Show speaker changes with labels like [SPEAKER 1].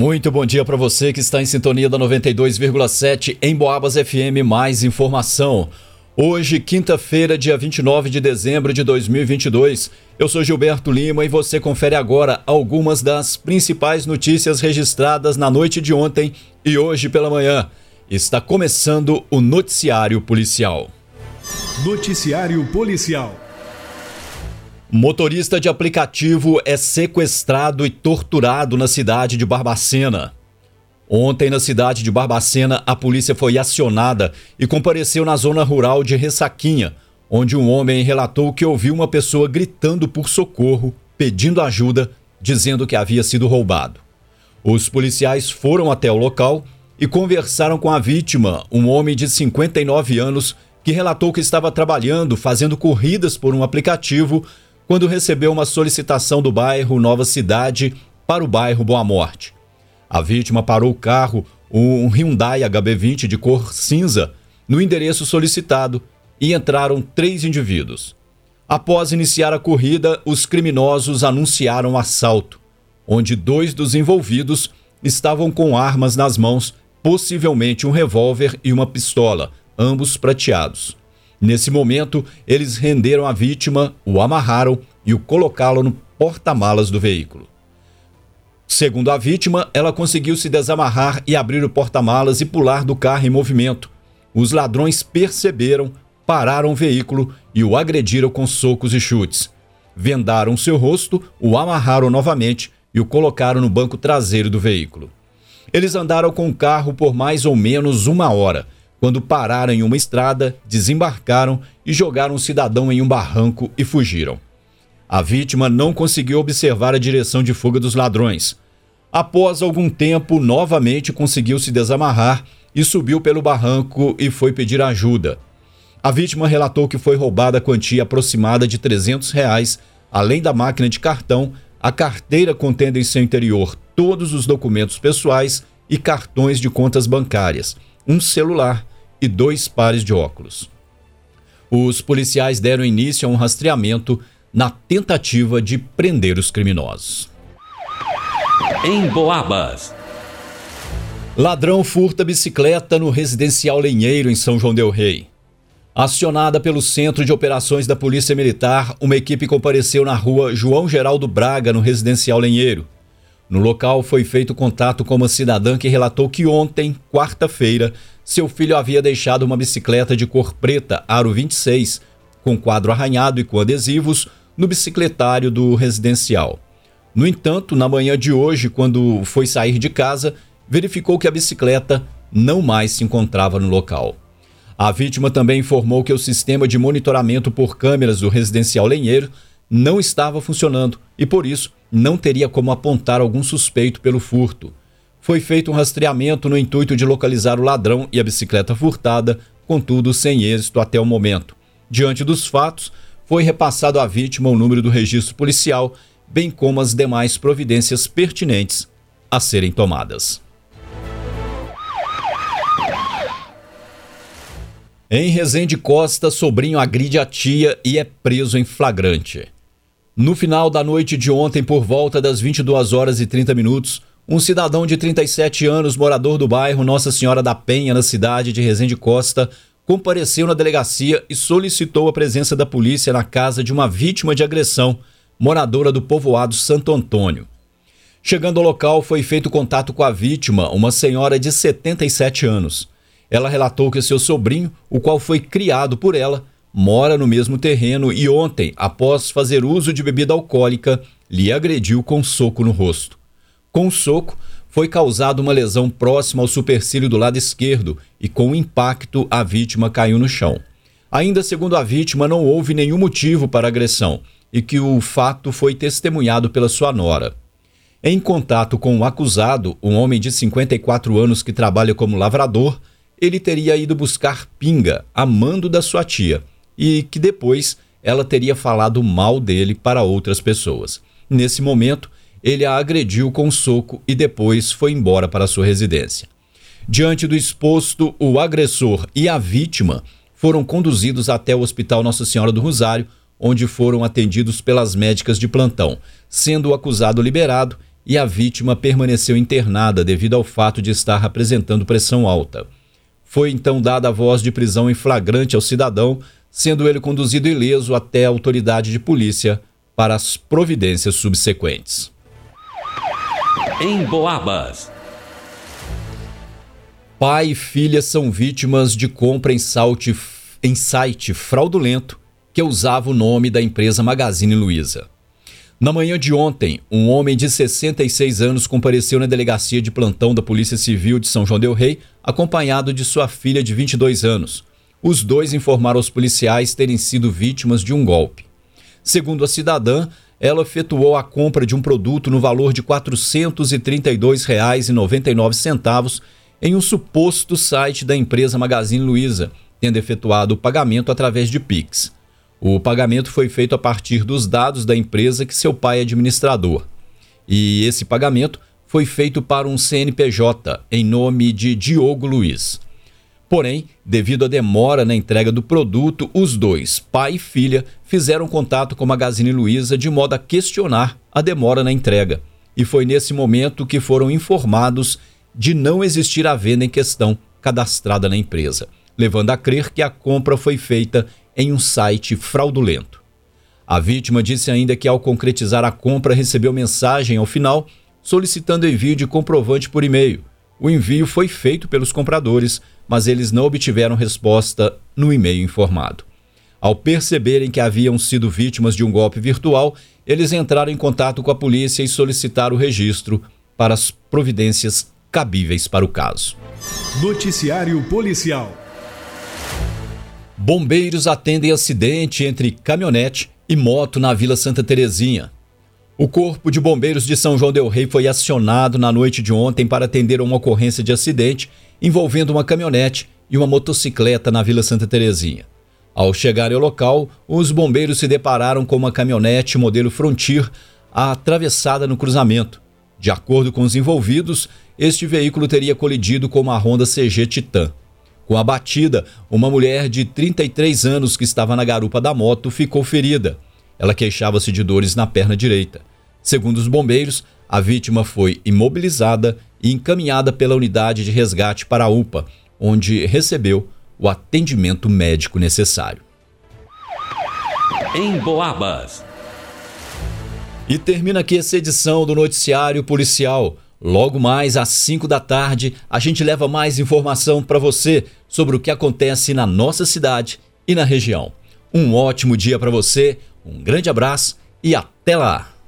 [SPEAKER 1] Muito bom dia para você que está em sintonia da 92,7 em Boabas FM. Mais informação. Hoje, quinta-feira, dia 29 de dezembro de 2022. Eu sou Gilberto Lima e você confere agora algumas das principais notícias registradas na noite de ontem e hoje pela manhã. Está começando o Noticiário Policial.
[SPEAKER 2] Noticiário Policial.
[SPEAKER 1] Motorista de aplicativo é sequestrado e torturado na cidade de Barbacena. Ontem, na cidade de Barbacena, a polícia foi acionada e compareceu na zona rural de Ressaquinha, onde um homem relatou que ouviu uma pessoa gritando por socorro, pedindo ajuda, dizendo que havia sido roubado. Os policiais foram até o local e conversaram com a vítima, um homem de 59 anos, que relatou que estava trabalhando, fazendo corridas por um aplicativo quando recebeu uma solicitação do bairro Nova Cidade para o bairro Boa Morte. A vítima parou o carro, um Hyundai HB20 de cor cinza, no endereço solicitado e entraram três indivíduos. Após iniciar a corrida, os criminosos anunciaram assalto, onde dois dos envolvidos estavam com armas nas mãos, possivelmente um revólver e uma pistola, ambos prateados. Nesse momento, eles renderam a vítima, o amarraram e o colocá-lo no porta-malas do veículo. Segundo a vítima, ela conseguiu se desamarrar e abrir o porta-malas e pular do carro em movimento. Os ladrões perceberam, pararam o veículo e o agrediram com socos e chutes. Vendaram seu rosto, o amarraram novamente e o colocaram no banco traseiro do veículo. Eles andaram com o carro por mais ou menos uma hora quando pararam em uma estrada, desembarcaram e jogaram o cidadão em um barranco e fugiram. A vítima não conseguiu observar a direção de fuga dos ladrões. Após algum tempo, novamente conseguiu se desamarrar e subiu pelo barranco e foi pedir ajuda. A vítima relatou que foi roubada a quantia aproximada de 300 reais, além da máquina de cartão, a carteira contendo em seu interior todos os documentos pessoais e cartões de contas bancárias, um celular e dois pares de óculos. Os policiais deram início a um rastreamento na tentativa de prender os criminosos.
[SPEAKER 2] Em Boabas.
[SPEAKER 1] Ladrão furta bicicleta no residencial Lenheiro em São João del Rei. Acionada pelo Centro de Operações da Polícia Militar, uma equipe compareceu na rua João Geraldo Braga, no residencial Lenheiro. No local foi feito contato com uma cidadã que relatou que ontem, quarta-feira, seu filho havia deixado uma bicicleta de cor preta, aro 26, com quadro arranhado e com adesivos, no bicicletário do residencial. No entanto, na manhã de hoje, quando foi sair de casa, verificou que a bicicleta não mais se encontrava no local. A vítima também informou que o sistema de monitoramento por câmeras do residencial Lenheiro não estava funcionando e, por isso, não teria como apontar algum suspeito pelo furto foi feito um rastreamento no intuito de localizar o ladrão e a bicicleta furtada, contudo sem êxito até o momento. Diante dos fatos, foi repassado à vítima o número do registro policial, bem como as demais providências pertinentes a serem tomadas. Em Resende Costa, sobrinho agride a tia e é preso em flagrante. No final da noite de ontem, por volta das 22 horas e 30 minutos, um cidadão de 37 anos, morador do bairro Nossa Senhora da Penha, na cidade de Resende Costa, compareceu na delegacia e solicitou a presença da polícia na casa de uma vítima de agressão, moradora do povoado Santo Antônio. Chegando ao local, foi feito contato com a vítima, uma senhora de 77 anos. Ela relatou que seu sobrinho, o qual foi criado por ela, mora no mesmo terreno e ontem, após fazer uso de bebida alcoólica, lhe agrediu com soco no rosto. Com o soco, foi causada uma lesão próxima ao supercílio do lado esquerdo e, com o impacto, a vítima caiu no chão. Ainda segundo a vítima, não houve nenhum motivo para agressão e que o fato foi testemunhado pela sua nora. Em contato com o acusado, um homem de 54 anos que trabalha como lavrador, ele teria ido buscar pinga a mando da sua tia e que depois ela teria falado mal dele para outras pessoas. Nesse momento, ele a agrediu com um soco e depois foi embora para sua residência. Diante do exposto, o agressor e a vítima foram conduzidos até o Hospital Nossa Senhora do Rosário, onde foram atendidos pelas médicas de plantão, sendo o acusado liberado e a vítima permaneceu internada devido ao fato de estar apresentando pressão alta. Foi então dada a voz de prisão em flagrante ao cidadão, sendo ele conduzido ileso até a autoridade de polícia para as providências subsequentes.
[SPEAKER 2] Em Boabas.
[SPEAKER 1] Pai e filha são vítimas de compra em, salte, em site fraudulento que usava o nome da empresa Magazine Luiza. Na manhã de ontem, um homem de 66 anos compareceu na delegacia de plantão da Polícia Civil de São João Del Rei, acompanhado de sua filha de 22 anos. Os dois informaram aos policiais terem sido vítimas de um golpe. Segundo a cidadã, ela efetuou a compra de um produto no valor de R$ 432,99 em um suposto site da empresa Magazine Luiza, tendo efetuado o pagamento através de Pix. O pagamento foi feito a partir dos dados da empresa que seu pai é administrador. E esse pagamento foi feito para um CNPJ em nome de Diogo Luiz. Porém, devido à demora na entrega do produto, os dois, pai e filha, fizeram contato com a Magazine Luiza de modo a questionar a demora na entrega. E foi nesse momento que foram informados de não existir a venda em questão cadastrada na empresa, levando a crer que a compra foi feita em um site fraudulento. A vítima disse ainda que, ao concretizar a compra, recebeu mensagem ao final solicitando envio de comprovante por e-mail. O envio foi feito pelos compradores, mas eles não obtiveram resposta no e-mail informado. Ao perceberem que haviam sido vítimas de um golpe virtual, eles entraram em contato com a polícia e solicitaram o registro para as providências cabíveis para o caso.
[SPEAKER 2] Noticiário Policial.
[SPEAKER 1] Bombeiros atendem acidente entre caminhonete e moto na Vila Santa Terezinha. O Corpo de Bombeiros de São João del Rei foi acionado na noite de ontem para atender uma ocorrência de acidente envolvendo uma caminhonete e uma motocicleta na Vila Santa Terezinha. Ao chegar ao local, os bombeiros se depararam com uma caminhonete modelo Frontier atravessada no cruzamento. De acordo com os envolvidos, este veículo teria colidido com uma Honda CG Titan. Com a batida, uma mulher de 33 anos que estava na garupa da moto ficou ferida. Ela queixava-se de dores na perna direita. Segundo os bombeiros, a vítima foi imobilizada e encaminhada pela unidade de resgate para a UPA, onde recebeu o atendimento médico necessário.
[SPEAKER 2] Em Boabas.
[SPEAKER 1] E termina aqui essa edição do Noticiário Policial. Logo mais às 5 da tarde, a gente leva mais informação para você sobre o que acontece na nossa cidade e na região. Um ótimo dia para você, um grande abraço e até lá!